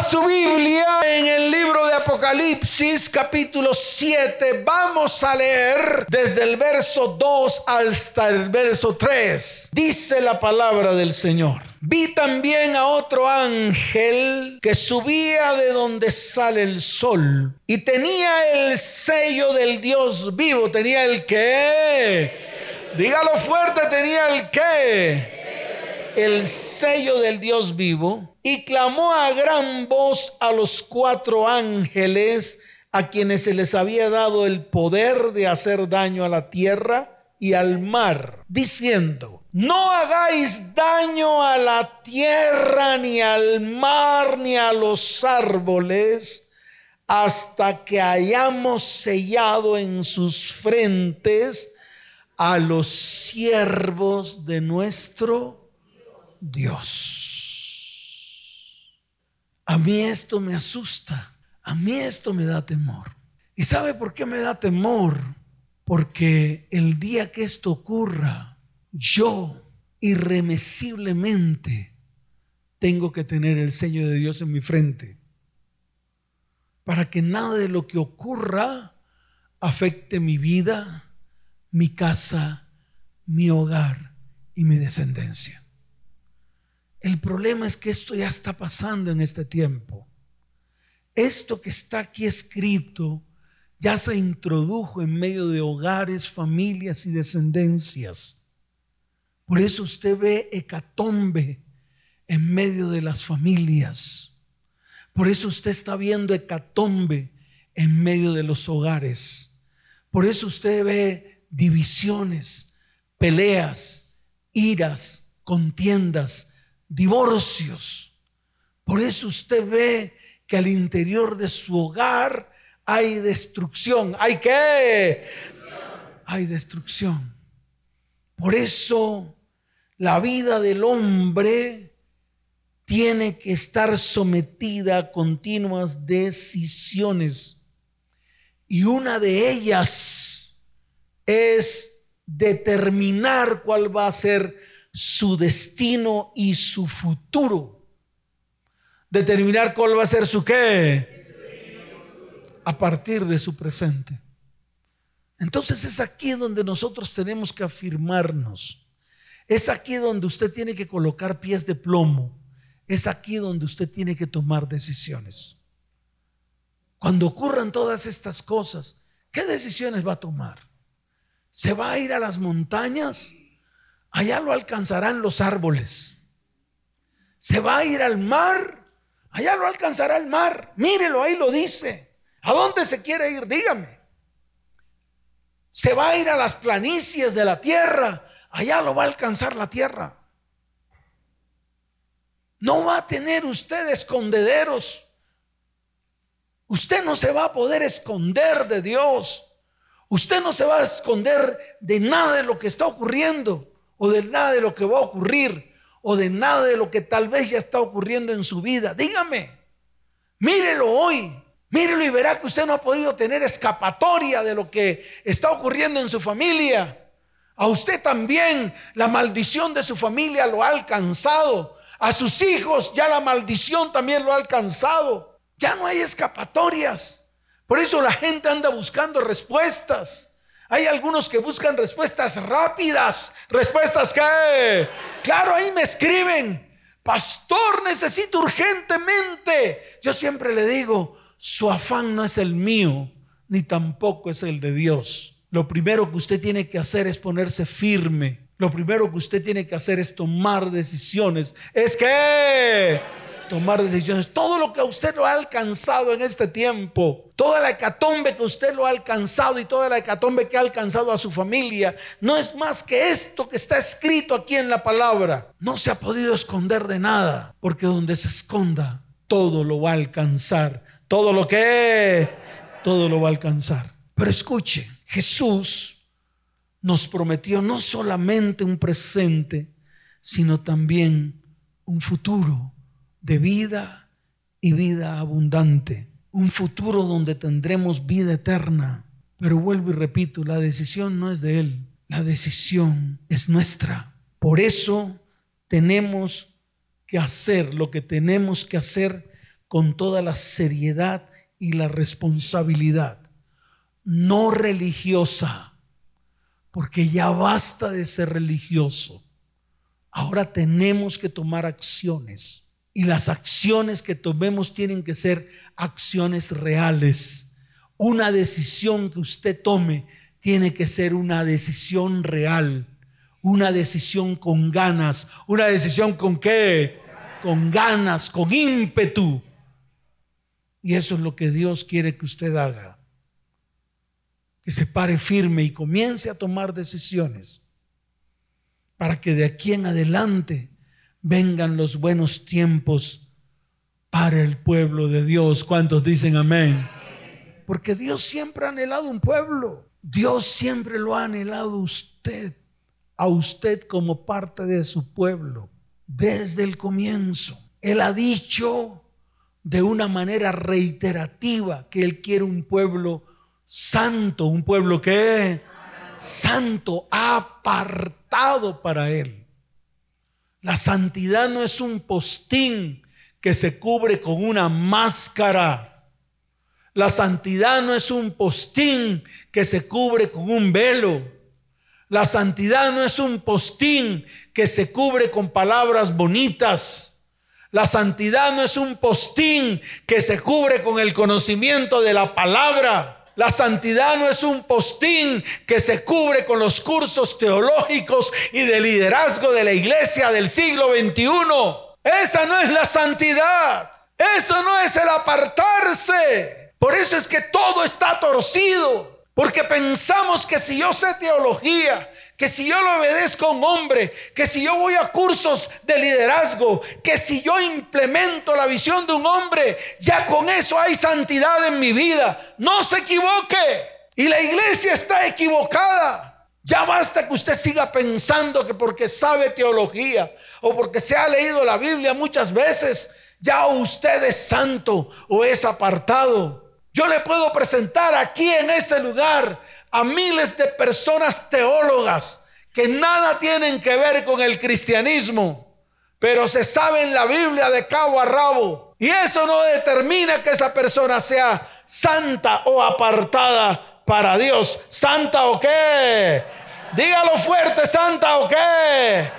su Biblia en el libro de Apocalipsis capítulo 7. Vamos a leer desde el verso 2 hasta el verso 3. Dice la palabra del Señor. Vi también a otro ángel que subía de donde sale el sol y tenía el sello del Dios vivo. Tenía el que. Dígalo fuerte, tenía el que el sello del Dios vivo y clamó a gran voz a los cuatro ángeles a quienes se les había dado el poder de hacer daño a la tierra y al mar, diciendo, no hagáis daño a la tierra, ni al mar, ni a los árboles, hasta que hayamos sellado en sus frentes a los siervos de nuestro Dios. A mí esto me asusta, a mí esto me da temor. ¿Y sabe por qué me da temor? Porque el día que esto ocurra, yo irremesiblemente tengo que tener el sello de Dios en mi frente para que nada de lo que ocurra afecte mi vida, mi casa, mi hogar y mi descendencia. El problema es que esto ya está pasando en este tiempo. Esto que está aquí escrito ya se introdujo en medio de hogares, familias y descendencias. Por eso usted ve hecatombe en medio de las familias. Por eso usted está viendo hecatombe en medio de los hogares. Por eso usted ve divisiones, peleas, iras, contiendas, divorcios. Por eso usted ve que al interior de su hogar hay destrucción. ¿Hay qué? Hay destrucción. Por eso la vida del hombre tiene que estar sometida a continuas decisiones. Y una de ellas es determinar cuál va a ser su destino y su futuro. Determinar cuál va a ser su qué. A partir de su presente. Entonces es aquí donde nosotros tenemos que afirmarnos. Es aquí donde usted tiene que colocar pies de plomo. Es aquí donde usted tiene que tomar decisiones. Cuando ocurran todas estas cosas, ¿qué decisiones va a tomar? ¿Se va a ir a las montañas? Allá lo alcanzarán los árboles. Se va a ir al mar, allá lo alcanzará el mar. Mírelo, ahí lo dice. ¿A dónde se quiere ir? Dígame. Se va a ir a las planicies de la tierra, allá lo va a alcanzar la tierra. No va a tener usted escondederos. Usted no se va a poder esconder de Dios. Usted no se va a esconder de nada de lo que está ocurriendo o de nada de lo que va a ocurrir o de nada de lo que tal vez ya está ocurriendo en su vida. Dígame, mírelo hoy, mírelo y verá que usted no ha podido tener escapatoria de lo que está ocurriendo en su familia. A usted también la maldición de su familia lo ha alcanzado. A sus hijos ya la maldición también lo ha alcanzado. Ya no hay escapatorias. Por eso la gente anda buscando respuestas. Hay algunos que buscan respuestas rápidas. Respuestas que, claro, ahí me escriben. Pastor, necesito urgentemente. Yo siempre le digo, su afán no es el mío, ni tampoco es el de Dios. Lo primero que usted tiene que hacer es ponerse firme. Lo primero que usted tiene que hacer es tomar decisiones. Es que tomar decisiones. Todo lo que usted lo ha alcanzado en este tiempo, toda la hecatombe que usted lo ha alcanzado y toda la hecatombe que ha alcanzado a su familia, no es más que esto que está escrito aquí en la palabra. No se ha podido esconder de nada, porque donde se esconda, todo lo va a alcanzar. Todo lo que, todo lo va a alcanzar. Pero escuche, Jesús nos prometió no solamente un presente, sino también un futuro de vida y vida abundante. Un futuro donde tendremos vida eterna. Pero vuelvo y repito, la decisión no es de Él, la decisión es nuestra. Por eso tenemos que hacer lo que tenemos que hacer con toda la seriedad y la responsabilidad, no religiosa, porque ya basta de ser religioso. Ahora tenemos que tomar acciones y las acciones que tomemos tienen que ser acciones reales. Una decisión que usted tome tiene que ser una decisión real, una decisión con ganas, una decisión con qué? Con ganas, con ímpetu. Y eso es lo que Dios quiere que usted haga. Que se pare firme y comience a tomar decisiones para que de aquí en adelante vengan los buenos tiempos para el pueblo de Dios. ¿Cuántos dicen amén? Porque Dios siempre ha anhelado un pueblo. Dios siempre lo ha anhelado usted, a usted como parte de su pueblo, desde el comienzo. Él ha dicho de una manera reiterativa que Él quiere un pueblo santo, un pueblo que es santo, apartado para Él. La santidad no es un postín que se cubre con una máscara. La santidad no es un postín que se cubre con un velo. La santidad no es un postín que se cubre con palabras bonitas. La santidad no es un postín que se cubre con el conocimiento de la palabra. La santidad no es un postín que se cubre con los cursos teológicos y de liderazgo de la iglesia del siglo XXI. Esa no es la santidad. Eso no es el apartarse. Por eso es que todo está torcido. Porque pensamos que si yo sé teología, que si yo lo obedezco a un hombre, que si yo voy a cursos de liderazgo, que si yo implemento la visión de un hombre, ya con eso hay santidad en mi vida. No se equivoque. Y la iglesia está equivocada. Ya basta que usted siga pensando que porque sabe teología o porque se ha leído la Biblia muchas veces, ya usted es santo o es apartado. Yo le puedo presentar aquí en este lugar a miles de personas teólogas que nada tienen que ver con el cristianismo, pero se saben la Biblia de cabo a rabo. Y eso no determina que esa persona sea santa o apartada para Dios. ¿Santa o qué? Dígalo fuerte, santa o qué?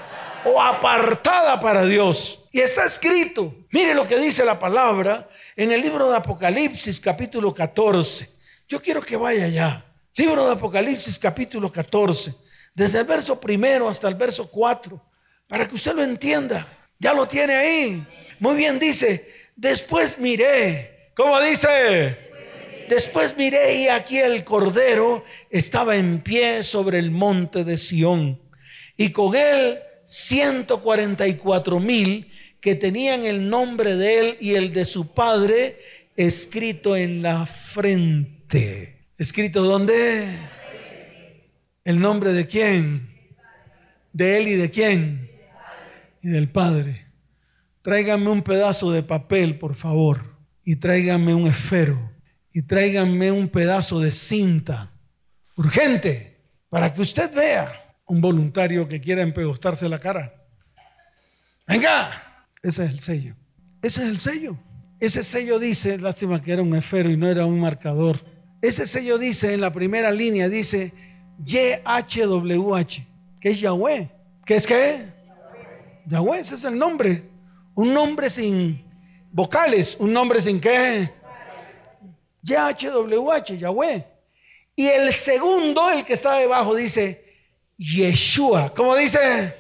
O apartada para Dios. Y está escrito, mire lo que dice la palabra en el libro de Apocalipsis capítulo 14. Yo quiero que vaya allá. Libro de Apocalipsis capítulo 14, desde el verso primero hasta el verso 4, para que usted lo entienda. Ya lo tiene ahí. Muy bien dice, después miré. ¿Cómo dice? Después miré y aquí el Cordero estaba en pie sobre el monte de Sión y con él 144 mil que tenían el nombre de él y el de su padre escrito en la frente. ¿Escrito dónde? ¿El nombre de quién? ¿De él y de quién? Y del Padre. Tráiganme un pedazo de papel, por favor. Y tráiganme un esfero. Y tráiganme un pedazo de cinta. Urgente. Para que usted vea un voluntario que quiera empegostarse la cara. Venga. Ese es el sello. Ese es el sello. Ese sello dice, lástima que era un esfero y no era un marcador ese sello dice en la primera línea, dice YHWH, que es Yahweh. ¿Qué es qué? Yahweh, ese es el nombre. Un nombre sin vocales, un nombre sin qué. YHWH, Yahweh. Y el segundo, el que está debajo, dice Yeshua. ¿Cómo dice?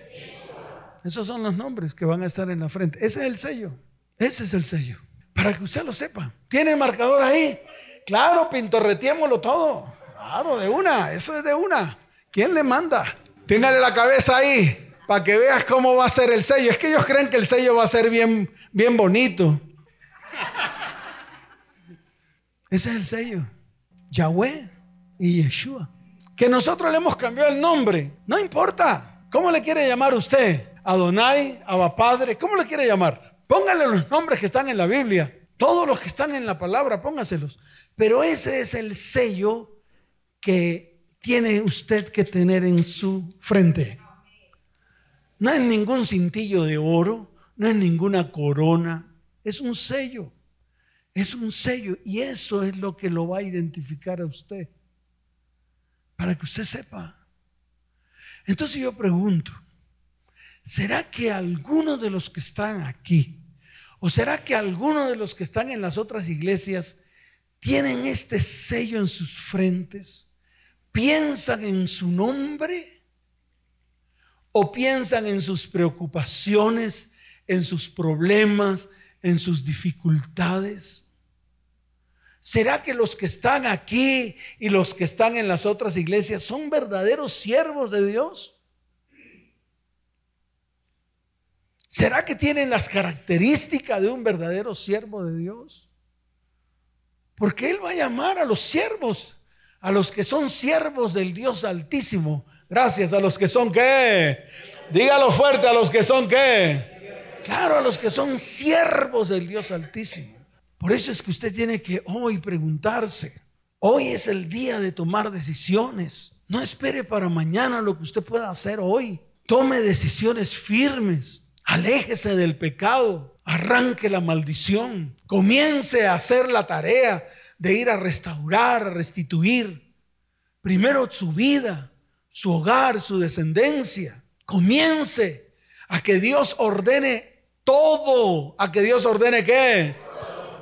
Esos son los nombres que van a estar en la frente. Ese es el sello. Ese es el sello. Para que usted lo sepa. ¿Tiene el marcador ahí? Claro, pintorretiémoslo todo. Claro, de una, eso es de una. ¿Quién le manda? Téngale la cabeza ahí para que veas cómo va a ser el sello. Es que ellos creen que el sello va a ser bien, bien bonito. Ese es el sello. Yahweh y Yeshua. Que nosotros le hemos cambiado el nombre. No importa. ¿Cómo le quiere llamar usted? Adonai, Abba Padre. ¿Cómo le quiere llamar? Póngale los nombres que están en la Biblia. Todos los que están en la palabra, póngaselos. Pero ese es el sello que tiene usted que tener en su frente. No es ningún cintillo de oro, no es ninguna corona, es un sello. Es un sello y eso es lo que lo va a identificar a usted. Para que usted sepa. Entonces yo pregunto, ¿será que algunos de los que están aquí, o será que algunos de los que están en las otras iglesias, tienen este sello en sus frentes? ¿Piensan en su nombre? ¿O piensan en sus preocupaciones, en sus problemas, en sus dificultades? ¿Será que los que están aquí y los que están en las otras iglesias son verdaderos siervos de Dios? ¿Será que tienen las características de un verdadero siervo de Dios? Porque Él va a llamar a los siervos, a los que son siervos del Dios Altísimo. Gracias a los que son qué. Dígalo fuerte a los que son qué. Claro, a los que son siervos del Dios Altísimo. Por eso es que usted tiene que hoy preguntarse. Hoy es el día de tomar decisiones. No espere para mañana lo que usted pueda hacer hoy. Tome decisiones firmes. Aléjese del pecado. Arranque la maldición. Comience a hacer la tarea de ir a restaurar, a restituir. Primero su vida, su hogar, su descendencia. Comience a que Dios ordene todo. A que Dios ordene qué?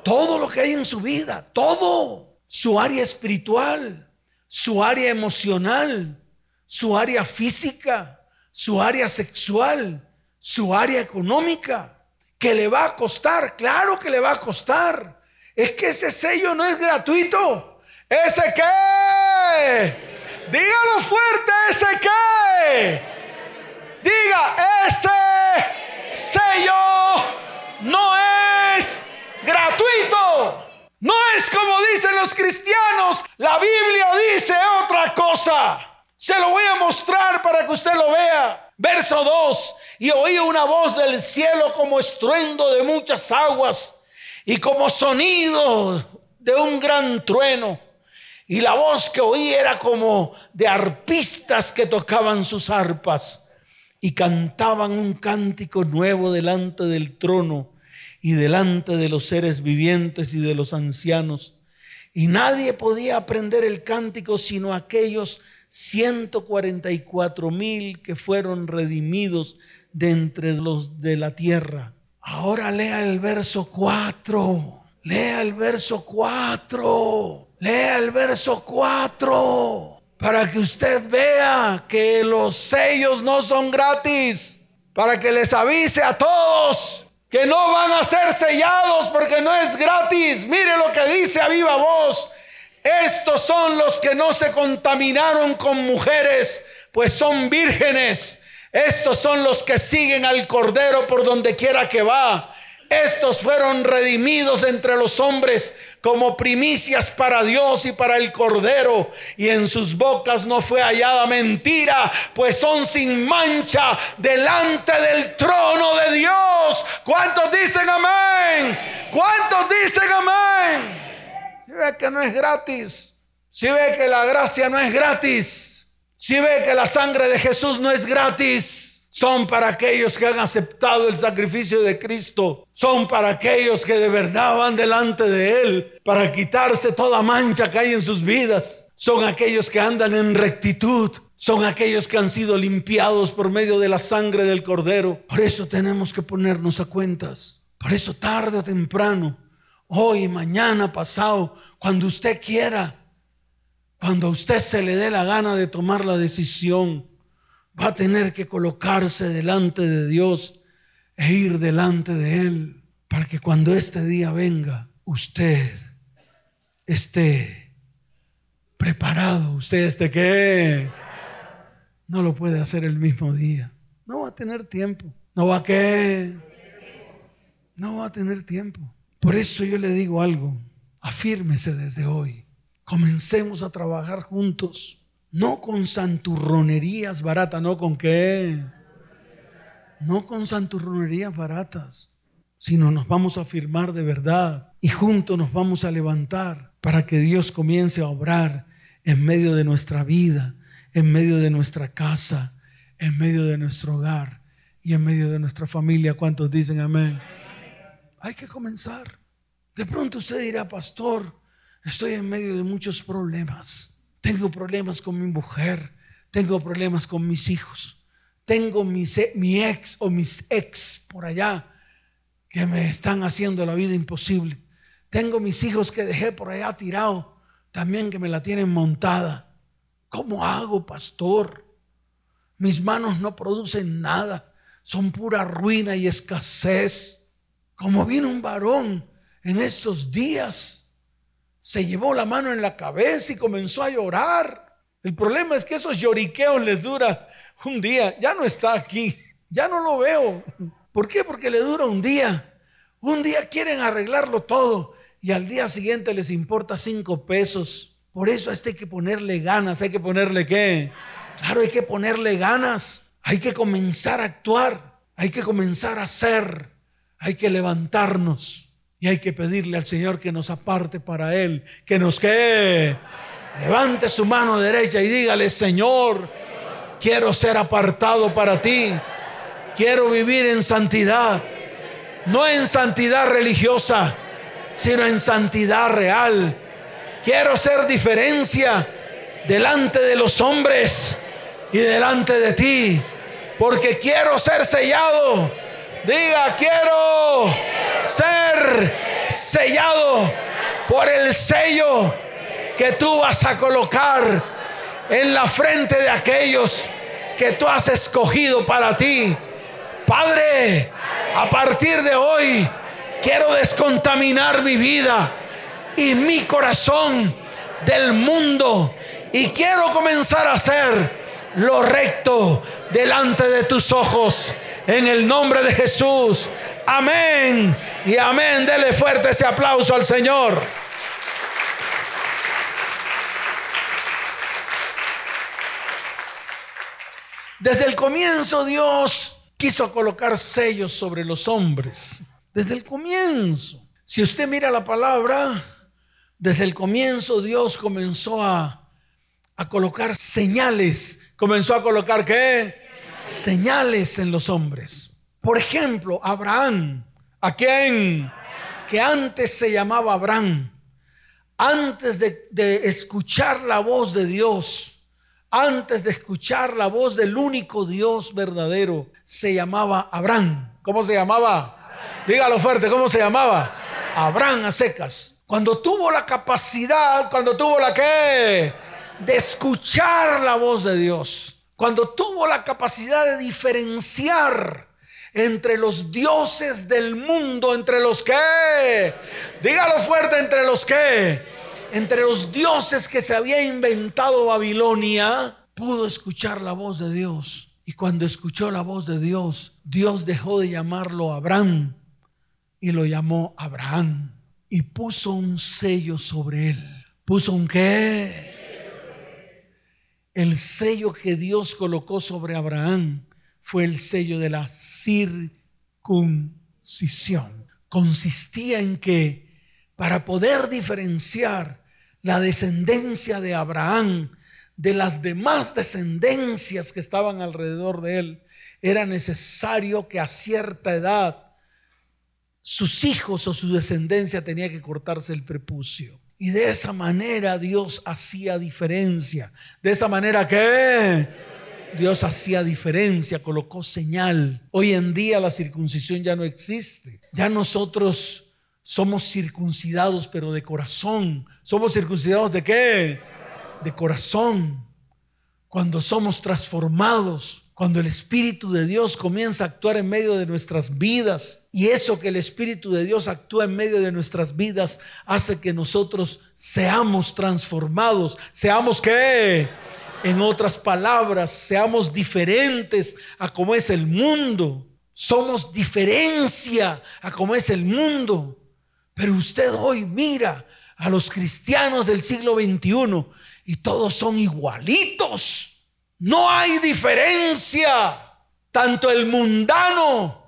Todo. lo que hay en su vida. Todo. Su área espiritual. Su área emocional. Su área física. Su área sexual. Su área económica. Que le va a costar. Claro que le va a costar. Es que ese sello no es gratuito. ¿Ese qué? Dígalo fuerte, ¿ese qué? Diga, ese sello no es gratuito. No es como dicen los cristianos. La Biblia dice otra cosa. Se lo voy a mostrar para que usted lo vea. Verso 2. Y oí una voz del cielo como estruendo de muchas aguas y como sonido de un gran trueno. Y la voz que oí era como de arpistas que tocaban sus arpas y cantaban un cántico nuevo delante del trono y delante de los seres vivientes y de los ancianos. Y nadie podía aprender el cántico sino aquellos 144 mil que fueron redimidos de entre los de la tierra. Ahora lea el verso 4. Lea el verso 4. Lea el verso 4 para que usted vea que los sellos no son gratis, para que les avise a todos que no van a ser sellados porque no es gratis. Mire lo que dice a viva voz. Estos son los que no se contaminaron con mujeres, pues son vírgenes. Estos son los que siguen al Cordero por donde quiera que va. Estos fueron redimidos entre los hombres como primicias para Dios y para el Cordero. Y en sus bocas no fue hallada mentira, pues son sin mancha delante del trono de Dios. ¿Cuántos dicen amén? ¿Cuántos dicen amén? Si ve que no es gratis, si ve que la gracia no es gratis, si ve que la sangre de Jesús no es gratis son para aquellos que han aceptado el sacrificio de Cristo. Son para aquellos que de verdad van delante de Él para quitarse toda mancha que hay en sus vidas. Son aquellos que andan en rectitud. Son aquellos que han sido limpiados por medio de la sangre del Cordero. Por eso tenemos que ponernos a cuentas. Por eso tarde o temprano, hoy, mañana, pasado, cuando usted quiera, cuando a usted se le dé la gana de tomar la decisión, va a tener que colocarse delante de Dios e ir delante de Él para que cuando este día venga, usted esté preparado. Usted esté que no lo puede hacer el mismo día. No va a tener tiempo. No va a que no va a tener tiempo. Por eso yo le digo algo. Afírmese desde hoy. Comencemos a trabajar juntos no con santurronerías baratas, no con qué. No con santurronerías baratas, sino nos vamos a firmar de verdad y juntos nos vamos a levantar para que Dios comience a obrar en medio de nuestra vida, en medio de nuestra casa, en medio de nuestro hogar y en medio de nuestra familia. ¿Cuántos dicen amén? Hay que comenzar. De pronto usted dirá, pastor, estoy en medio de muchos problemas. Tengo problemas con mi mujer, tengo problemas con mis hijos, tengo mi, ex o mis ex por allá que me están haciendo la vida imposible. Tengo mis hijos que dejé por allá tirado, también que me la tienen montada. ¿Cómo hago, pastor? Mis manos no producen nada, son pura ruina y escasez. Como viene un varón en estos días, se llevó la mano en la cabeza y comenzó a llorar. El problema es que esos lloriqueos les dura un día. Ya no está aquí, ya no lo veo. ¿Por qué? Porque le dura un día. Un día quieren arreglarlo todo y al día siguiente les importa cinco pesos. Por eso a este hay que ponerle ganas. ¿Hay que ponerle qué? Claro, hay que ponerle ganas. Hay que comenzar a actuar. Hay que comenzar a hacer. Hay que levantarnos. Y hay que pedirle al Señor que nos aparte para Él. Que nos que levante su mano derecha y dígale, Señor, quiero ser apartado para ti. Quiero vivir en santidad. No en santidad religiosa sino en santidad real. Quiero ser diferencia delante de los hombres y delante de ti, porque quiero ser sellado. Diga, quiero ser sellado por el sello que tú vas a colocar en la frente de aquellos que tú has escogido para ti. Padre, a partir de hoy, Quiero descontaminar mi vida y mi corazón del mundo. Y quiero comenzar a hacer lo recto delante de tus ojos. En el nombre de Jesús. Amén. Y amén. Dele fuerte ese aplauso al Señor. Desde el comienzo Dios quiso colocar sellos sobre los hombres desde el comienzo. Si usted mira la palabra, desde el comienzo Dios comenzó a, a colocar señales. ¿Comenzó a colocar qué? Señales en los hombres. Por ejemplo, Abraham. ¿A quién? Que antes se llamaba Abraham. Antes de, de escuchar la voz de Dios, antes de escuchar la voz del único Dios verdadero, se llamaba Abraham. ¿Cómo se llamaba? Dígalo fuerte, ¿cómo se llamaba? Abraham a secas. Cuando tuvo la capacidad, cuando tuvo la que de escuchar la voz de Dios, cuando tuvo la capacidad de diferenciar entre los dioses del mundo, entre los que, dígalo fuerte, entre los que, entre los dioses que se había inventado Babilonia, pudo escuchar la voz de Dios. Y cuando escuchó la voz de Dios, Dios dejó de llamarlo Abraham y lo llamó Abraham y puso un sello sobre él. ¿Puso un qué? El sello que Dios colocó sobre Abraham fue el sello de la circuncisión. Consistía en que para poder diferenciar la descendencia de Abraham de las demás descendencias que estaban alrededor de él, era necesario que a cierta edad sus hijos o su descendencia tenía que cortarse el prepucio. Y de esa manera Dios hacía diferencia. De esa manera que Dios hacía diferencia, colocó señal. Hoy en día la circuncisión ya no existe. Ya nosotros somos circuncidados pero de corazón. ¿Somos circuncidados de qué? De corazón. Cuando somos transformados cuando el Espíritu de Dios comienza a actuar en medio de nuestras vidas y eso que el Espíritu de Dios actúa en medio de nuestras vidas hace que nosotros seamos transformados, seamos que, en otras palabras, seamos diferentes a como es el mundo. Somos diferencia a como es el mundo. Pero usted hoy mira a los cristianos del siglo XXI y todos son igualitos. No hay diferencia. Tanto el mundano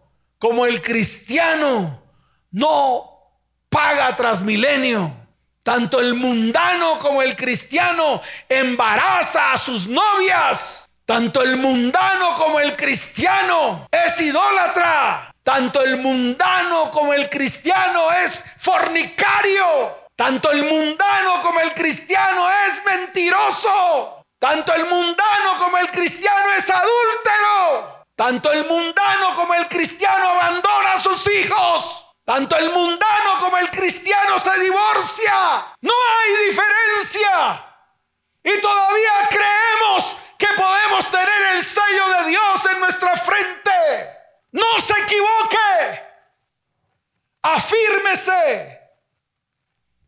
como el cristiano no paga tras milenio. Tanto el mundano como el cristiano embaraza a sus novias. Tanto el mundano como el cristiano es idólatra. Tanto el mundano como el cristiano es fornicario. Tanto el mundano como el cristiano es mentiroso. Tanto el mundano como el cristiano es adúltero. Tanto el mundano como el cristiano abandona a sus hijos. Tanto el mundano como el cristiano se divorcia. No hay diferencia. Y todavía creemos que podemos tener el sello de Dios en nuestra frente. No se equivoque. Afírmese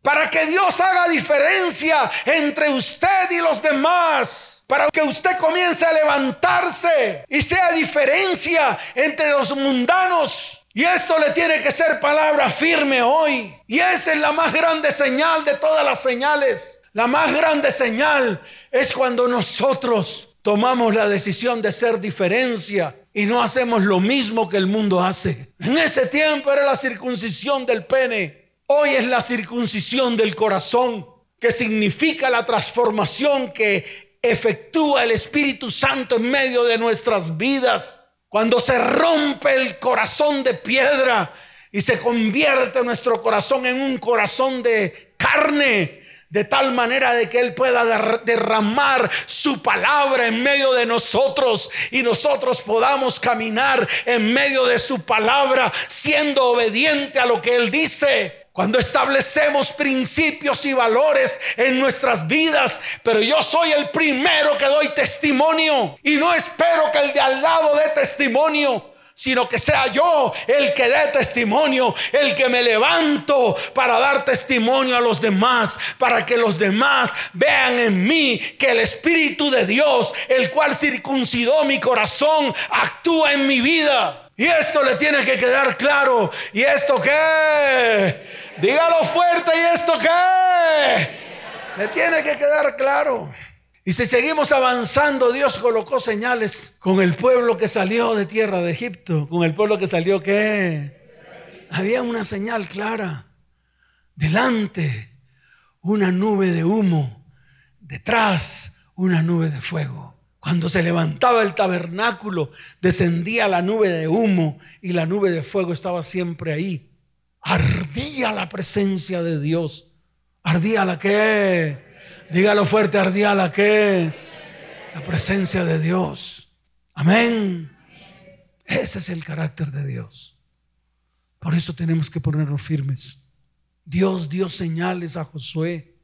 para que Dios haga diferencia entre usted y los demás. Para que usted comience a levantarse y sea diferencia entre los mundanos. Y esto le tiene que ser palabra firme hoy. Y esa es la más grande señal de todas las señales. La más grande señal es cuando nosotros tomamos la decisión de ser diferencia y no hacemos lo mismo que el mundo hace. En ese tiempo era la circuncisión del pene. Hoy es la circuncisión del corazón, que significa la transformación que efectúa el Espíritu Santo en medio de nuestras vidas. Cuando se rompe el corazón de piedra y se convierte nuestro corazón en un corazón de carne, de tal manera de que Él pueda derramar su palabra en medio de nosotros y nosotros podamos caminar en medio de su palabra siendo obediente a lo que Él dice. Cuando establecemos principios y valores en nuestras vidas, pero yo soy el primero que doy testimonio y no espero que el de al lado dé testimonio sino que sea yo el que dé testimonio, el que me levanto para dar testimonio a los demás, para que los demás vean en mí que el Espíritu de Dios, el cual circuncidó mi corazón, actúa en mi vida. Y esto le tiene que quedar claro. ¿Y esto qué? Dígalo fuerte, ¿y esto qué? Le tiene que quedar claro. Y si seguimos avanzando, Dios colocó señales con el pueblo que salió de tierra de Egipto, con el pueblo que salió que había una señal clara. Delante una nube de humo, detrás una nube de fuego. Cuando se levantaba el tabernáculo, descendía la nube de humo y la nube de fuego estaba siempre ahí. Ardía la presencia de Dios. Ardía la que Dígalo fuerte, ardía la que la presencia de Dios. Amén. Ese es el carácter de Dios. Por eso tenemos que ponernos firmes. Dios dio señales a Josué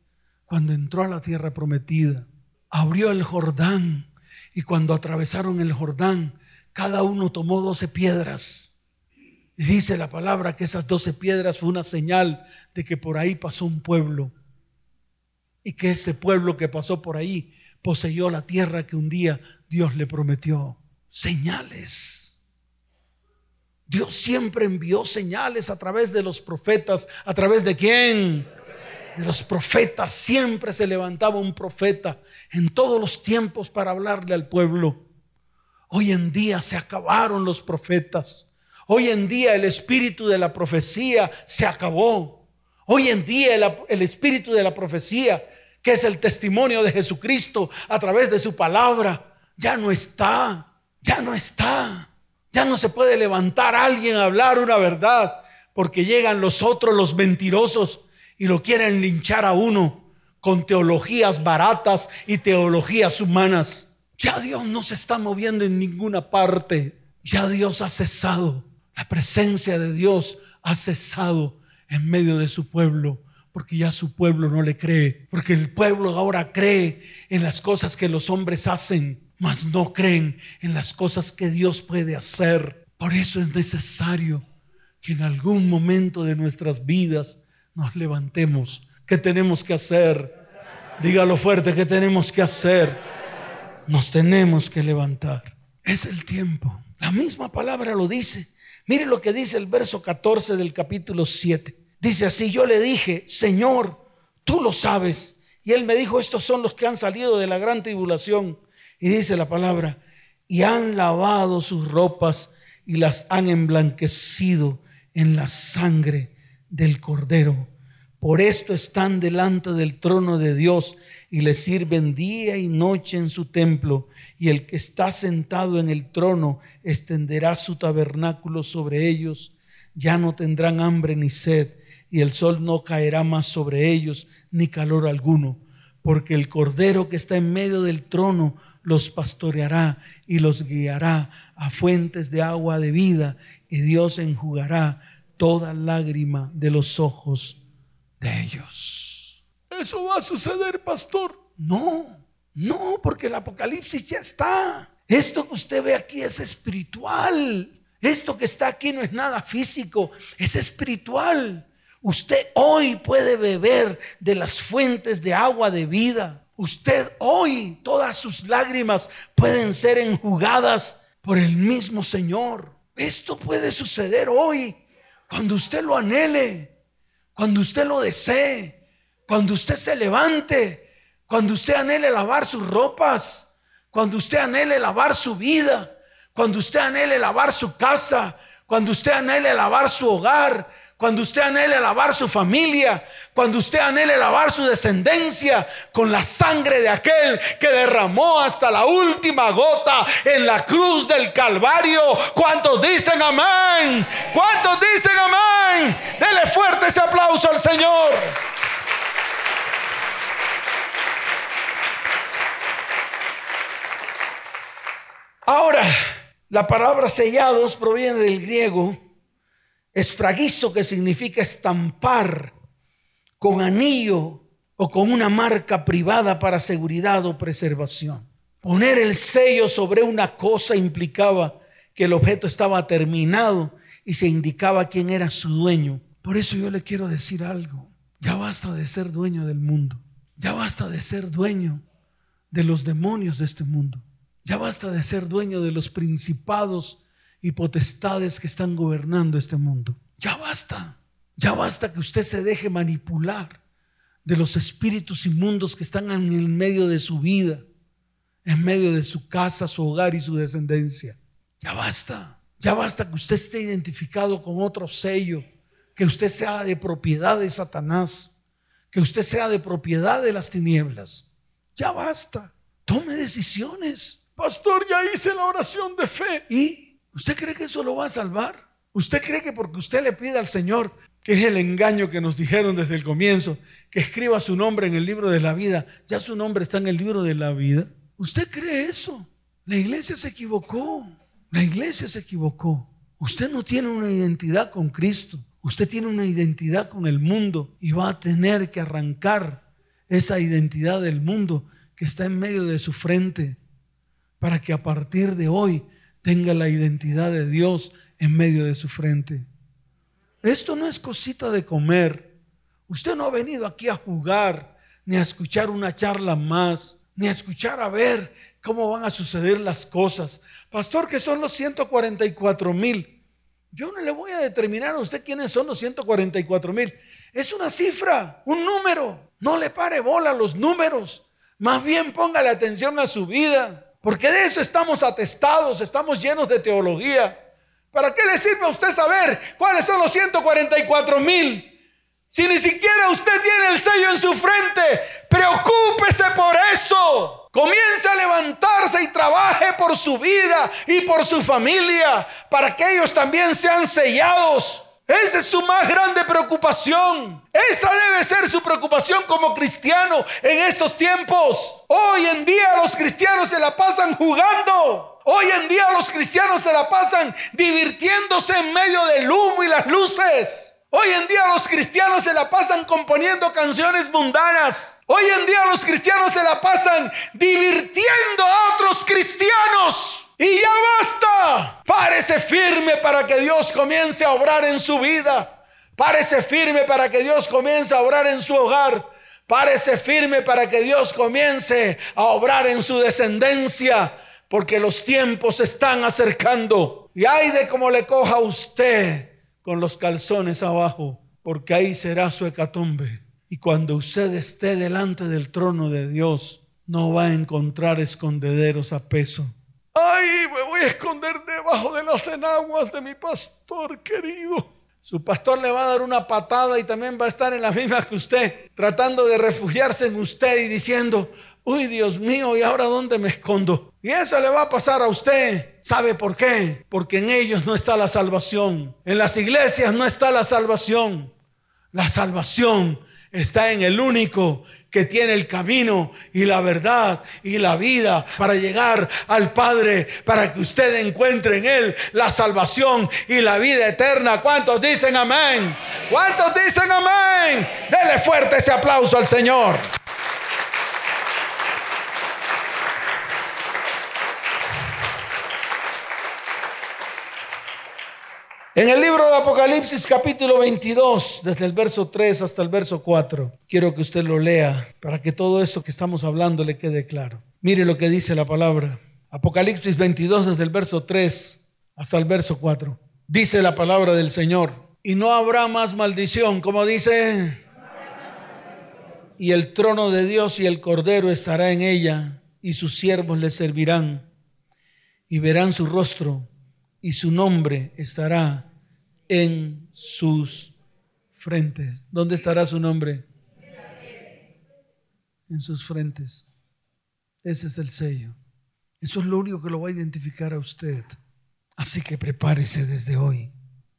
cuando entró a la tierra prometida. Abrió el Jordán y cuando atravesaron el Jordán, cada uno tomó doce piedras. Dice la palabra que esas doce piedras fue una señal de que por ahí pasó un pueblo y que ese pueblo que pasó por ahí poseyó la tierra que un día Dios le prometió. Señales. Dios siempre envió señales a través de los profetas. ¿A través de quién? De los profetas. Siempre se levantaba un profeta en todos los tiempos para hablarle al pueblo. Hoy en día se acabaron los profetas. Hoy en día el espíritu de la profecía se acabó. Hoy en día el, espíritu de la profecía, que es el testimonio de Jesucristo a través de su palabra, ya no está, ya no está. Ya no se puede levantar alguien a hablar una verdad, porque llegan los otros, los mentirosos, y lo quieren linchar a uno con teologías baratas y teologías humanas. Ya Dios no se está moviendo en ninguna parte. Ya Dios ha cesado. La presencia de Dios ha cesado en medio de su pueblo, porque ya su pueblo no le cree, porque el pueblo ahora cree en las cosas que los hombres hacen, mas no creen en las cosas que Dios puede hacer. Por eso es necesario que en algún momento de nuestras vidas nos levantemos. ¿Qué tenemos que hacer? Dígalo fuerte, ¿qué tenemos que hacer? Nos tenemos que levantar. Es el tiempo. La misma palabra lo dice. Mire lo que dice el verso 14 del capítulo 7. Dice así, yo le dije, Señor, tú lo sabes. Y él me dijo, estos son los que han salido de la gran tribulación. Y dice la palabra, y han lavado sus ropas y las han emblanquecido en la sangre del cordero. Por esto están delante del trono de Dios y le sirven día y noche en su templo. Y el que está sentado en el trono extenderá su tabernáculo sobre ellos. Ya no tendrán hambre ni sed, y el sol no caerá más sobre ellos, ni calor alguno, porque el cordero que está en medio del trono los pastoreará y los guiará a fuentes de agua de vida, y Dios enjugará toda lágrima de los ojos de ellos. ¿Eso va a suceder, pastor? No, no, porque el Apocalipsis ya está. Esto que usted ve aquí es espiritual. Esto que está aquí no es nada físico, es espiritual. Usted hoy puede beber de las fuentes de agua de vida. Usted hoy, todas sus lágrimas pueden ser enjugadas por el mismo Señor. Esto puede suceder hoy, cuando usted lo anhele, cuando usted lo desee, cuando usted se levante, cuando usted anhele lavar sus ropas, cuando usted anhele lavar su vida, cuando usted anhele lavar su casa, cuando usted anhele lavar su hogar, cuando usted anhele lavar su familia, cuando usted anhele lavar su descendencia con la sangre de aquel que derramó hasta la última gota en la cruz del Calvario. ¿Cuántos dicen amén? ¿Cuántos dicen amén? Dele fuerte ese aplauso al Señor. Ahora, la palabra sellados proviene del griego Esfraguizo que significa estampar con anillo o con una marca privada para seguridad o preservación. Poner el sello sobre una cosa implicaba que el objeto estaba terminado y se indicaba quién era su dueño. Por eso yo le quiero decir algo. Ya basta de ser dueño del mundo. Ya basta de ser dueño de los demonios de este mundo. Ya basta de ser dueño de los principados y potestades que están gobernando este mundo. Ya basta, ya basta que usted se deje manipular de los espíritus inmundos que están en el medio de su vida, en medio de su casa, su hogar y su descendencia. Ya basta, ya basta que usted esté identificado con otro sello, que usted sea de propiedad de Satanás, que usted sea de propiedad de las tinieblas. Ya basta, tome decisiones. Pastor, ya hice la oración de fe. ¿Y? ¿Usted cree que eso lo va a salvar? ¿Usted cree que porque usted le pide al Señor, que es el engaño que nos dijeron desde el comienzo, que escriba su nombre en el libro de la vida, ya su nombre está en el libro de la vida? ¿Usted cree eso? La iglesia se equivocó. La iglesia se equivocó. Usted no tiene una identidad con Cristo. Usted tiene una identidad con el mundo y va a tener que arrancar esa identidad del mundo que está en medio de su frente para que a partir de hoy tenga la identidad de Dios en medio de su frente. Esto no es cosita de comer. Usted no ha venido aquí a jugar, ni a escuchar una charla más, ni a escuchar a ver cómo van a suceder las cosas. Pastor, que son los 144 mil. Yo no le voy a determinar a usted quiénes son los 144 mil. Es una cifra, un número. No le pare bola a los números. Más bien póngale atención a su vida. Porque de eso estamos atestados, estamos llenos de teología. ¿Para qué le sirve a usted saber cuáles son los 144 mil? Si ni siquiera usted tiene el sello en su frente, preocúpese por eso. Comience a levantarse y trabaje por su vida y por su familia para que ellos también sean sellados. Esa es su más grande preocupación. Esa debe ser su preocupación como cristiano en estos tiempos. Hoy en día los cristianos se la pasan jugando. Hoy en día los cristianos se la pasan divirtiéndose en medio del humo y las luces. Hoy en día los cristianos se la pasan componiendo canciones mundanas. Hoy en día los cristianos se la pasan divirtiendo a otros cristianos. Y ya basta. Párese firme para que Dios comience a obrar en su vida. Párese firme para que Dios comience a obrar en su hogar. Párese firme para que Dios comience a obrar en su descendencia. Porque los tiempos están acercando. Y ay de cómo le coja a usted con los calzones abajo. Porque ahí será su hecatombe. Y cuando usted esté delante del trono de Dios, no va a encontrar escondederos a peso Ay, me voy a esconder debajo de las enaguas de mi pastor querido. Su pastor le va a dar una patada y también va a estar en la misma que usted, tratando de refugiarse en usted y diciendo, uy Dios mío, ¿y ahora dónde me escondo? Y eso le va a pasar a usted. ¿Sabe por qué? Porque en ellos no está la salvación. En las iglesias no está la salvación. La salvación está en el único que tiene el camino y la verdad y la vida para llegar al Padre, para que usted encuentre en Él la salvación y la vida eterna. ¿Cuántos dicen amén? ¿Cuántos dicen amén? Dele fuerte ese aplauso al Señor. En el libro de Apocalipsis capítulo 22, desde el verso 3 hasta el verso 4, quiero que usted lo lea para que todo esto que estamos hablando le quede claro. Mire lo que dice la palabra. Apocalipsis 22, desde el verso 3 hasta el verso 4. Dice la palabra del Señor. Y no habrá más maldición, como dice. Y el trono de Dios y el Cordero estará en ella, y sus siervos le servirán, y verán su rostro, y su nombre estará en sus frentes. ¿Dónde estará su nombre? En sus frentes. Ese es el sello. Eso es lo único que lo va a identificar a usted. Así que prepárese desde hoy.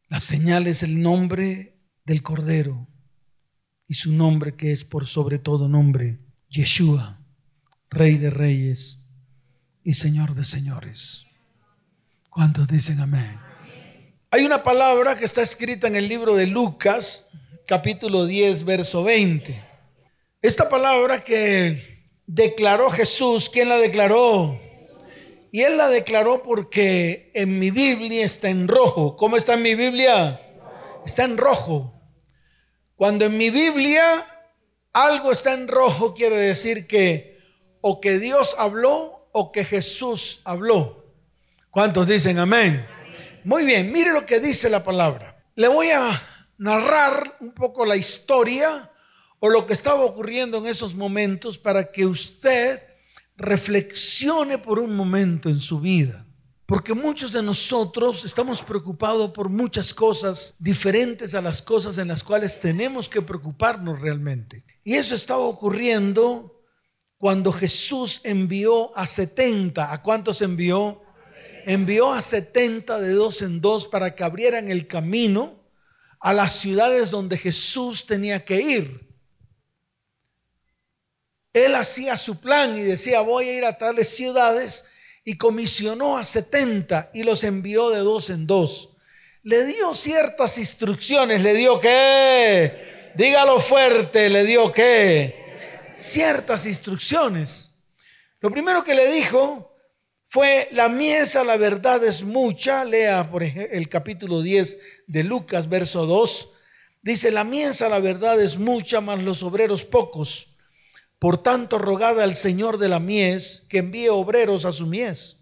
La señal es el nombre del Cordero y su nombre que es por sobre todo nombre, Yeshua, Rey de Reyes y Señor de Señores. ¿Cuántos dicen amén? Hay una palabra que está escrita en el libro de Lucas, capítulo 10, verso 20. Esta palabra que declaró Jesús, ¿quién la declaró? Y él la declaró porque en mi Biblia está en rojo. ¿Cómo está en mi Biblia? Está en rojo. Cuando en mi Biblia algo está en rojo, quiere decir que o que Dios habló o que Jesús habló. ¿Cuántos dicen amén? Muy bien, mire lo que dice la palabra. Le voy a narrar un poco la historia o lo que estaba ocurriendo en esos momentos para que usted reflexione por un momento en su vida. Porque muchos de nosotros estamos preocupados por muchas cosas diferentes a las cosas en las cuales tenemos que preocuparnos realmente. Y eso estaba ocurriendo cuando Jesús envió a 70. ¿A cuántos envió? Envió a 70 de dos en dos para que abrieran el camino a las ciudades donde Jesús tenía que ir. Él hacía su plan y decía, voy a ir a tales ciudades y comisionó a 70 y los envió de dos en dos. Le dio ciertas instrucciones, le dio que, dígalo fuerte, le dio que, ciertas instrucciones. Lo primero que le dijo fue la miesa, la verdad es mucha. Lea por el capítulo 10 de Lucas, verso 2. Dice, la miesa, la verdad es mucha, mas los obreros pocos. Por tanto, rogada al Señor de la mies que envíe obreros a su mies.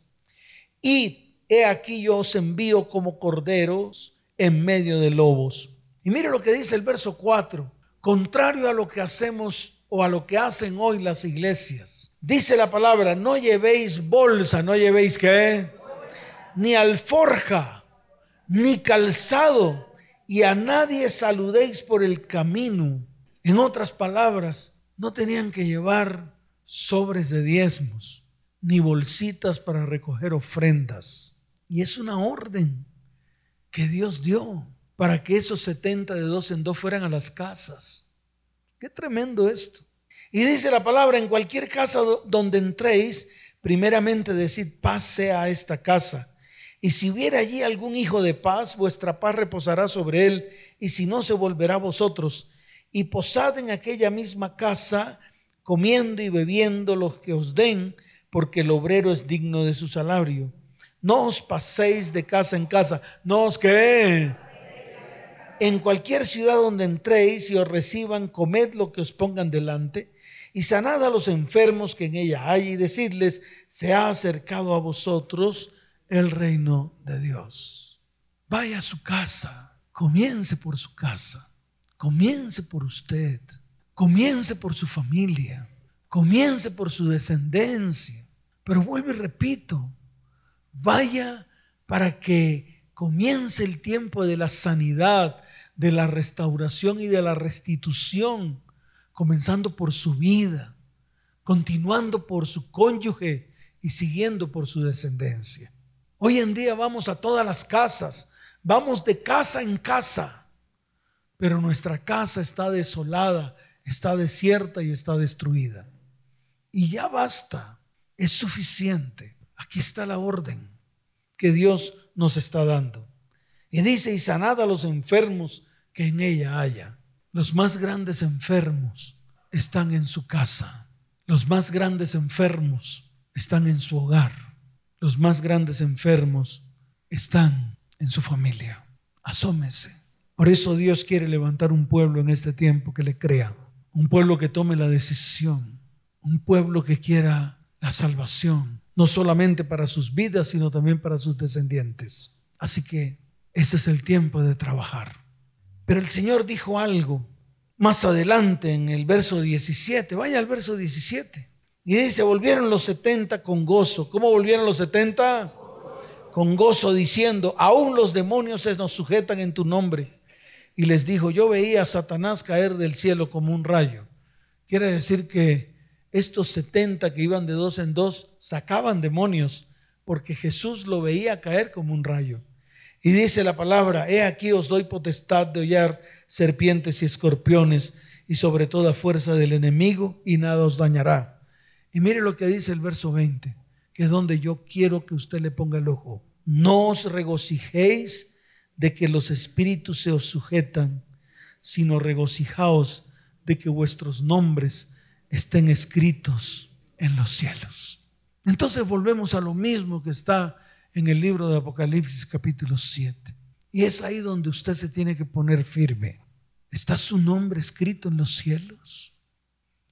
Y he aquí yo os envío como corderos en medio de lobos. Y mire lo que dice el verso 4. Contrario a lo que hacemos o a lo que hacen hoy las iglesias Dice la palabra, no llevéis bolsa, no llevéis qué, ni alforja, ni calzado, y a nadie saludéis por el camino. En otras palabras, no tenían que llevar sobres de diezmos, ni bolsitas para recoger ofrendas. Y es una orden que Dios dio para que esos 70 de dos en dos fueran a las casas. Qué tremendo esto. Y dice la palabra, en cualquier casa donde entréis, primeramente decid paz sea a esta casa. Y si hubiera allí algún hijo de paz, vuestra paz reposará sobre él, y si no, se volverá a vosotros. Y posad en aquella misma casa, comiendo y bebiendo lo que os den, porque el obrero es digno de su salario. No os paséis de casa en casa, no os que en cualquier ciudad donde entréis y os reciban, comed lo que os pongan delante y sanad a los enfermos que en ella hay y decidles, se ha acercado a vosotros el reino de Dios. Vaya a su casa, comience por su casa, comience por usted, comience por su familia, comience por su descendencia. Pero vuelvo y repito, vaya para que comience el tiempo de la sanidad, de la restauración y de la restitución, comenzando por su vida, continuando por su cónyuge y siguiendo por su descendencia. Hoy en día vamos a todas las casas, vamos de casa en casa, pero nuestra casa está desolada, está desierta y está destruida. Y ya basta, es suficiente. Aquí está la orden que Dios nos está dando. Y dice, y sanad a los enfermos que en ella haya. Los más grandes enfermos están en su casa. Los más grandes enfermos están en su hogar. Los más grandes enfermos están en su familia. Asómese. Por eso Dios quiere levantar un pueblo en este tiempo que le crea. Un pueblo que tome la decisión. Un pueblo que quiera la salvación. No solamente para sus vidas, sino también para sus descendientes. Así que ese es el tiempo de trabajar. Pero el Señor dijo algo más adelante en el verso 17. Vaya al verso 17. Y dice, volvieron los 70 con gozo. ¿Cómo volvieron los 70? Con gozo diciendo, aún los demonios se nos sujetan en tu nombre. Y les dijo, yo veía a Satanás caer del cielo como un rayo. Quiere decir que estos 70 que iban de dos en dos sacaban demonios porque Jesús lo veía caer como un rayo. Y dice la palabra, he aquí os doy potestad de hollar serpientes y escorpiones y sobre toda fuerza del enemigo y nada os dañará. Y mire lo que dice el verso 20, que es donde yo quiero que usted le ponga el ojo. No os regocijéis de que los espíritus se os sujetan, sino regocijaos de que vuestros nombres estén escritos en los cielos. Entonces volvemos a lo mismo que está en el libro de Apocalipsis capítulo 7. Y es ahí donde usted se tiene que poner firme. ¿Está su nombre escrito en los cielos?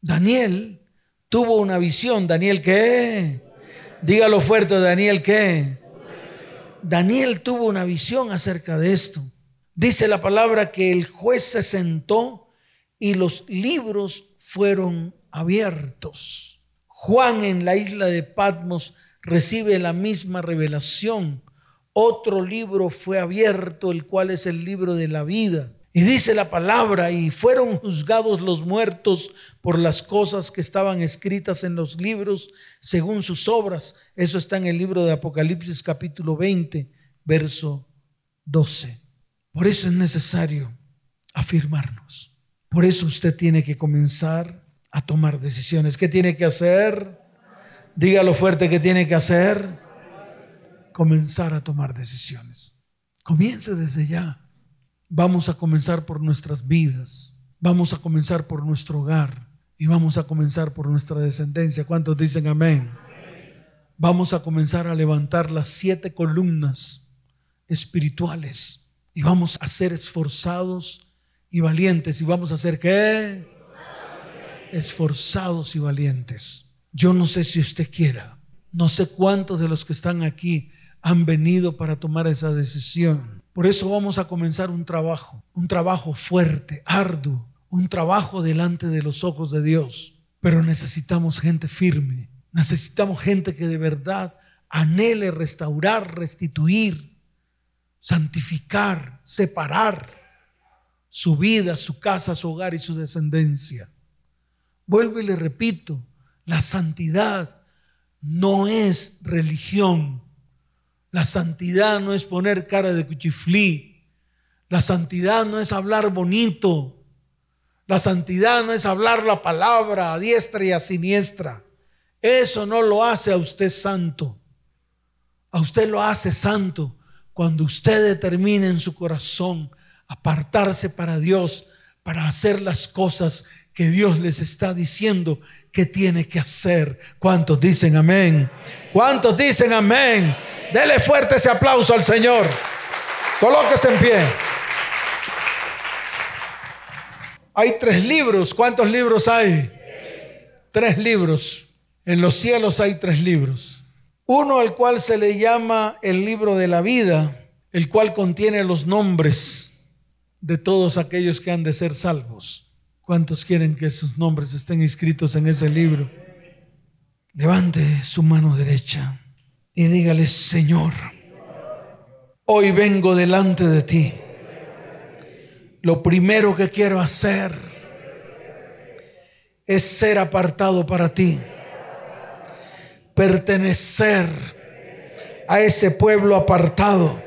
Daniel tuvo una visión. ¿Daniel qué? Dígalo fuerte, Daniel qué? Daniel tuvo una visión acerca de esto. Dice la palabra que el juez se sentó y los libros fueron abiertos. Juan en la isla de Patmos recibe la misma revelación. Otro libro fue abierto, el cual es el libro de la vida. Y dice la palabra, y fueron juzgados los muertos por las cosas que estaban escritas en los libros según sus obras. Eso está en el libro de Apocalipsis capítulo 20, verso 12. Por eso es necesario afirmarnos. Por eso usted tiene que comenzar a tomar decisiones. ¿Qué tiene que hacer? Dígalo fuerte que tiene que hacer. Comenzar a tomar decisiones. Comience desde ya. Vamos a comenzar por nuestras vidas. Vamos a comenzar por nuestro hogar. Y vamos a comenzar por nuestra descendencia. ¿Cuántos dicen amén? Vamos a comenzar a levantar las siete columnas espirituales. Y vamos a ser esforzados y valientes. ¿Y vamos a hacer qué? Esforzados y valientes. Yo no sé si usted quiera, no sé cuántos de los que están aquí han venido para tomar esa decisión. Por eso vamos a comenzar un trabajo, un trabajo fuerte, arduo, un trabajo delante de los ojos de Dios. Pero necesitamos gente firme, necesitamos gente que de verdad anhele restaurar, restituir, santificar, separar su vida, su casa, su hogar y su descendencia. Vuelvo y le repito, la santidad no es religión. La santidad no es poner cara de cuchiflí. La santidad no es hablar bonito. La santidad no es hablar la palabra a diestra y a siniestra. Eso no lo hace a usted santo. A usted lo hace santo cuando usted determina en su corazón apartarse para Dios, para hacer las cosas que Dios les está diciendo que tiene que hacer. ¿Cuántos dicen amén? ¿Cuántos dicen amén? Dele fuerte ese aplauso al Señor. Colóquese en pie. Hay tres libros. ¿Cuántos libros hay? Tres libros. En los cielos hay tres libros. Uno al cual se le llama el libro de la vida, el cual contiene los nombres de todos aquellos que han de ser salvos. ¿Cuántos quieren que sus nombres estén inscritos en ese libro? Levante su mano derecha y dígale, Señor, hoy vengo delante de ti. lo primero que quiero hacer es ser apartado para ti, pertenecer a ese pueblo apartado,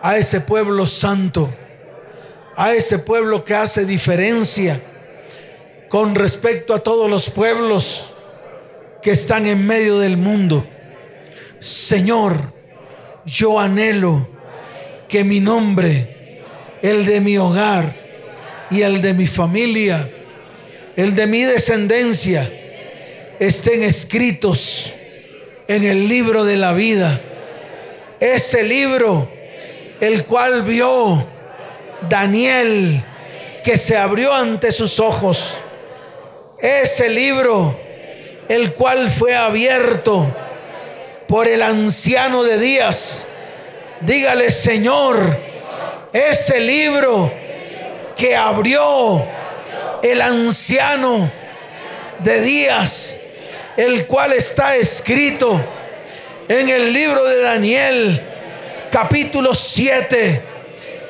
a ese pueblo santo, a ese pueblo que hace diferencia con respecto a todos los pueblos que están en medio del mundo. Señor, yo anhelo que mi nombre, el de mi hogar y el de mi familia, el de mi descendencia, estén escritos en el libro de la vida. Ese libro, el cual vio Daniel, que se abrió ante sus ojos. Ese libro, el cual fue abierto por el anciano de días. Dígale, Señor, ese libro que abrió el anciano de días, el cual está escrito en el libro de Daniel, capítulo 7,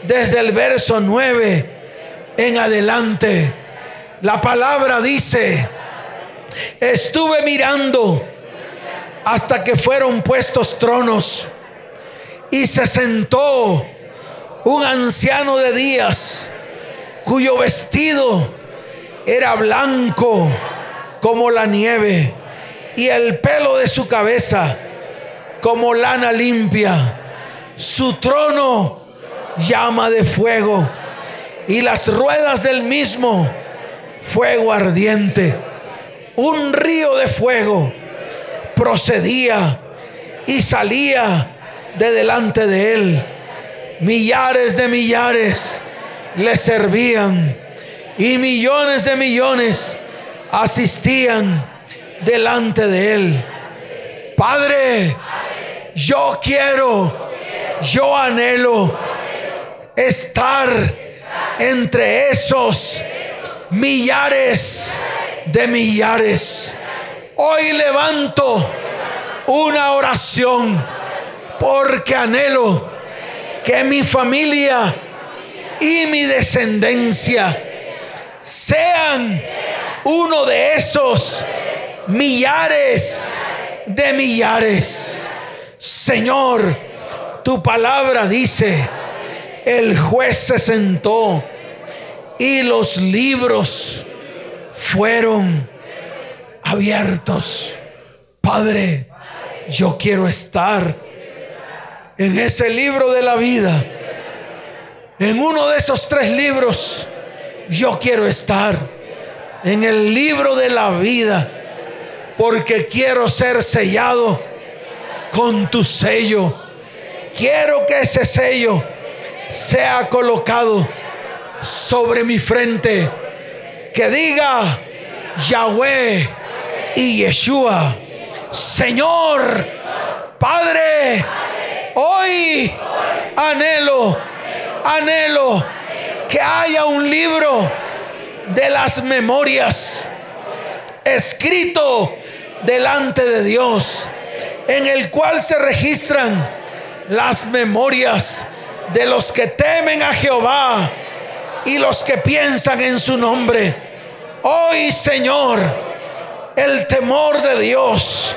desde el verso 9 en adelante. La palabra dice, estuve mirando hasta que fueron puestos tronos y se sentó un anciano de días cuyo vestido era blanco como la nieve y el pelo de su cabeza como lana limpia. Su trono llama de fuego y las ruedas del mismo fuego ardiente. Un río de fuego procedía y salía de delante de él. Millares de millares le servían y millones de millones asistían delante de él. Padre, yo quiero, yo anhelo estar entre esos millares de millares. Hoy levanto una oración porque anhelo que mi familia y mi descendencia sean uno de esos millares de millares. Señor, tu palabra dice, el juez se sentó y los libros fueron abiertos. Padre, yo quiero estar en ese libro de la vida. En uno de esos tres libros, yo quiero estar en el libro de la vida porque quiero ser sellado con tu sello. Quiero que ese sello sea colocado sobre mi frente. Que diga Yahweh y Yeshua. Señor, Padre, hoy anhelo, anhelo que haya un libro de las memorias escrito delante de Dios, en el cual se registran las memorias de los que temen a Jehová y los que piensan en su nombre. Hoy, Señor, el temor de Dios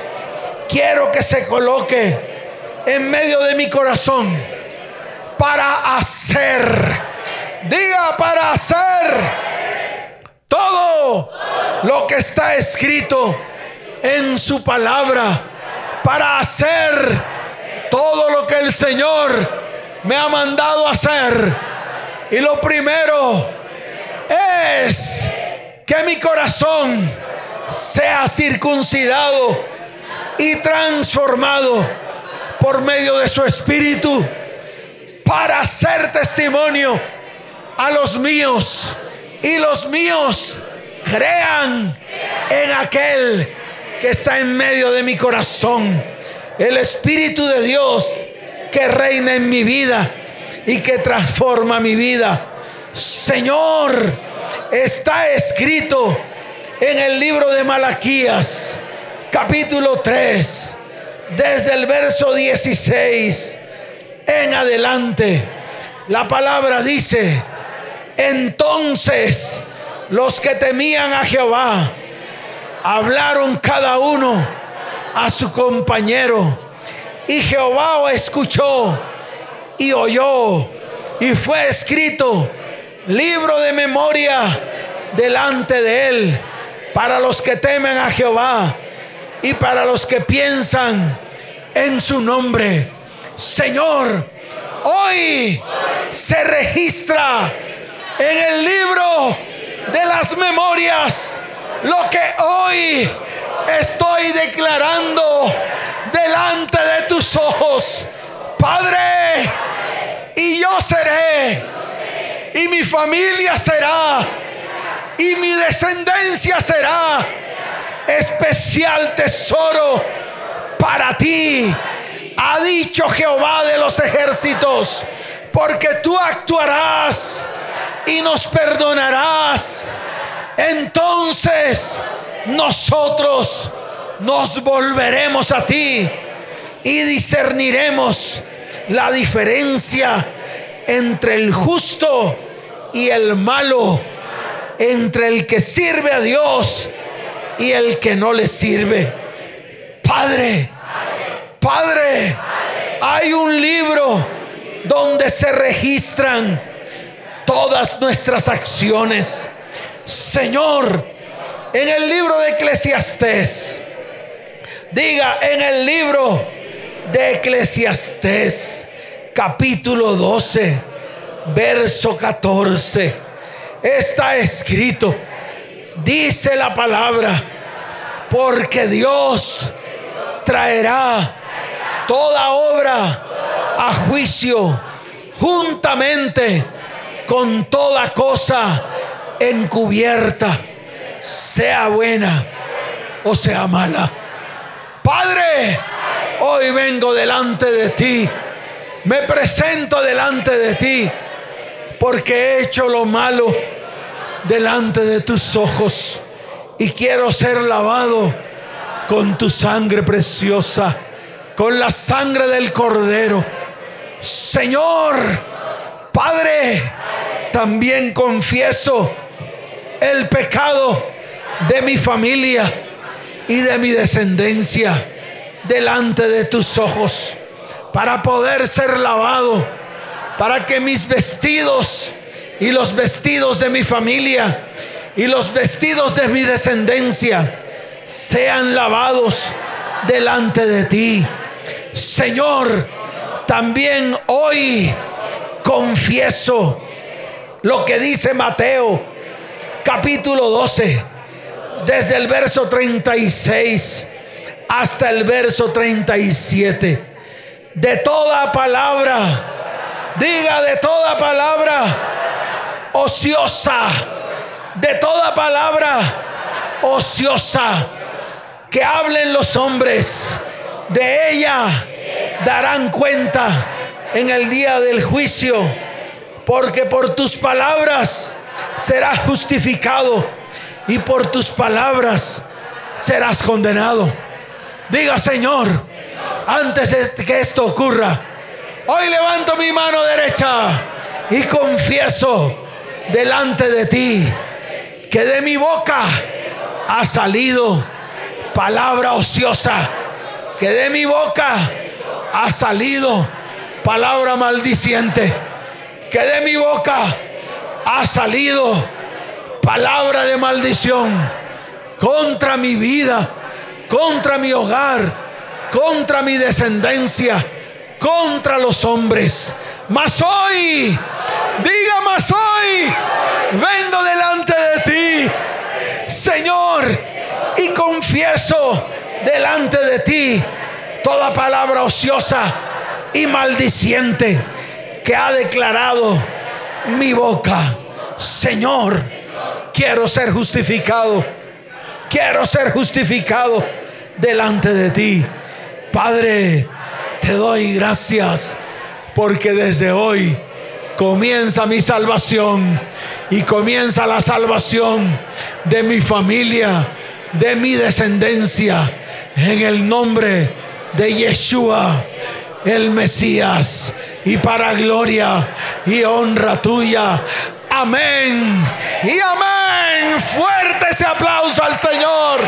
quiero que se coloque en medio de mi corazón para hacer, diga para hacer todo lo que está escrito en su palabra para hacer todo lo que el Señor me ha mandado hacer. Y lo primero es que mi corazón sea circuncidado y transformado por medio de su espíritu para hacer testimonio a los míos y los míos crean en aquel que está en medio de mi corazón. El Espíritu de Dios que reina en mi vida y que transforma mi vida. Señor, está escrito en el libro de Malaquías, capítulo 3, desde el verso 16 en adelante. La palabra dice, Entonces los que temían a Jehová hablaron cada uno a su compañero. Y Jehová escuchó y oyó. Y fue escrito libro de memoria delante de él para los que temen a Jehová y para los que piensan en su nombre. Señor, hoy se registra en el libro de las memorias lo que hoy estoy declarando delante de tus ojos, Padre. Y yo seré, y mi familia será, y mi descendencia será especial tesoro para ti. Ha dicho Jehová de los ejércitos, porque tú actuarás y nos perdonarás. Entonces nosotros nos volveremos a ti y discerniremos la diferencia entre el justo y el malo, entre el que sirve a Dios y el que no le sirve. Padre, Padre, hay un libro donde se registran todas nuestras acciones. Señor, en el libro de Eclesiastés, diga en el libro de Eclesiastés, capítulo 12, verso 14, está escrito, dice la palabra, porque Dios traerá toda obra a juicio juntamente con toda cosa encubierta, sea buena o sea mala. Hoy vengo delante de ti, me presento delante de ti, porque he hecho lo malo delante de tus ojos y quiero ser lavado con tu sangre preciosa, con la sangre del cordero. Señor, Padre, también confieso el pecado de mi familia y de mi descendencia delante de tus ojos para poder ser lavado, para que mis vestidos y los vestidos de mi familia y los vestidos de mi descendencia sean lavados delante de ti. Señor, también hoy confieso lo que dice Mateo capítulo 12, desde el verso 36 hasta el verso 37. De toda palabra, diga de toda palabra ociosa, de toda palabra ociosa que hablen los hombres, de ella darán cuenta en el día del juicio, porque por tus palabras serás justificado y por tus palabras serás condenado. Diga, Señor, antes de que esto ocurra, hoy levanto mi mano derecha y confieso delante de ti que de mi boca ha salido palabra ociosa, que de mi boca ha salido palabra maldiciente, que de mi boca ha salido palabra de maldición contra mi vida, contra mi hogar, contra mi descendencia, contra los hombres. Mas hoy, diga mas hoy, vengo delante de ti, Señor, y confieso delante de ti toda palabra ociosa y maldiciente que ha declarado mi boca. Señor, quiero ser justificado. Quiero ser justificado delante de ti. Padre, te doy gracias porque desde hoy comienza mi salvación y comienza la salvación de mi familia, de mi descendencia, en el nombre de Yeshua, el Mesías y para gloria y honra tuya. Amén. Y amén. Fuerte ese aplauso al Señor.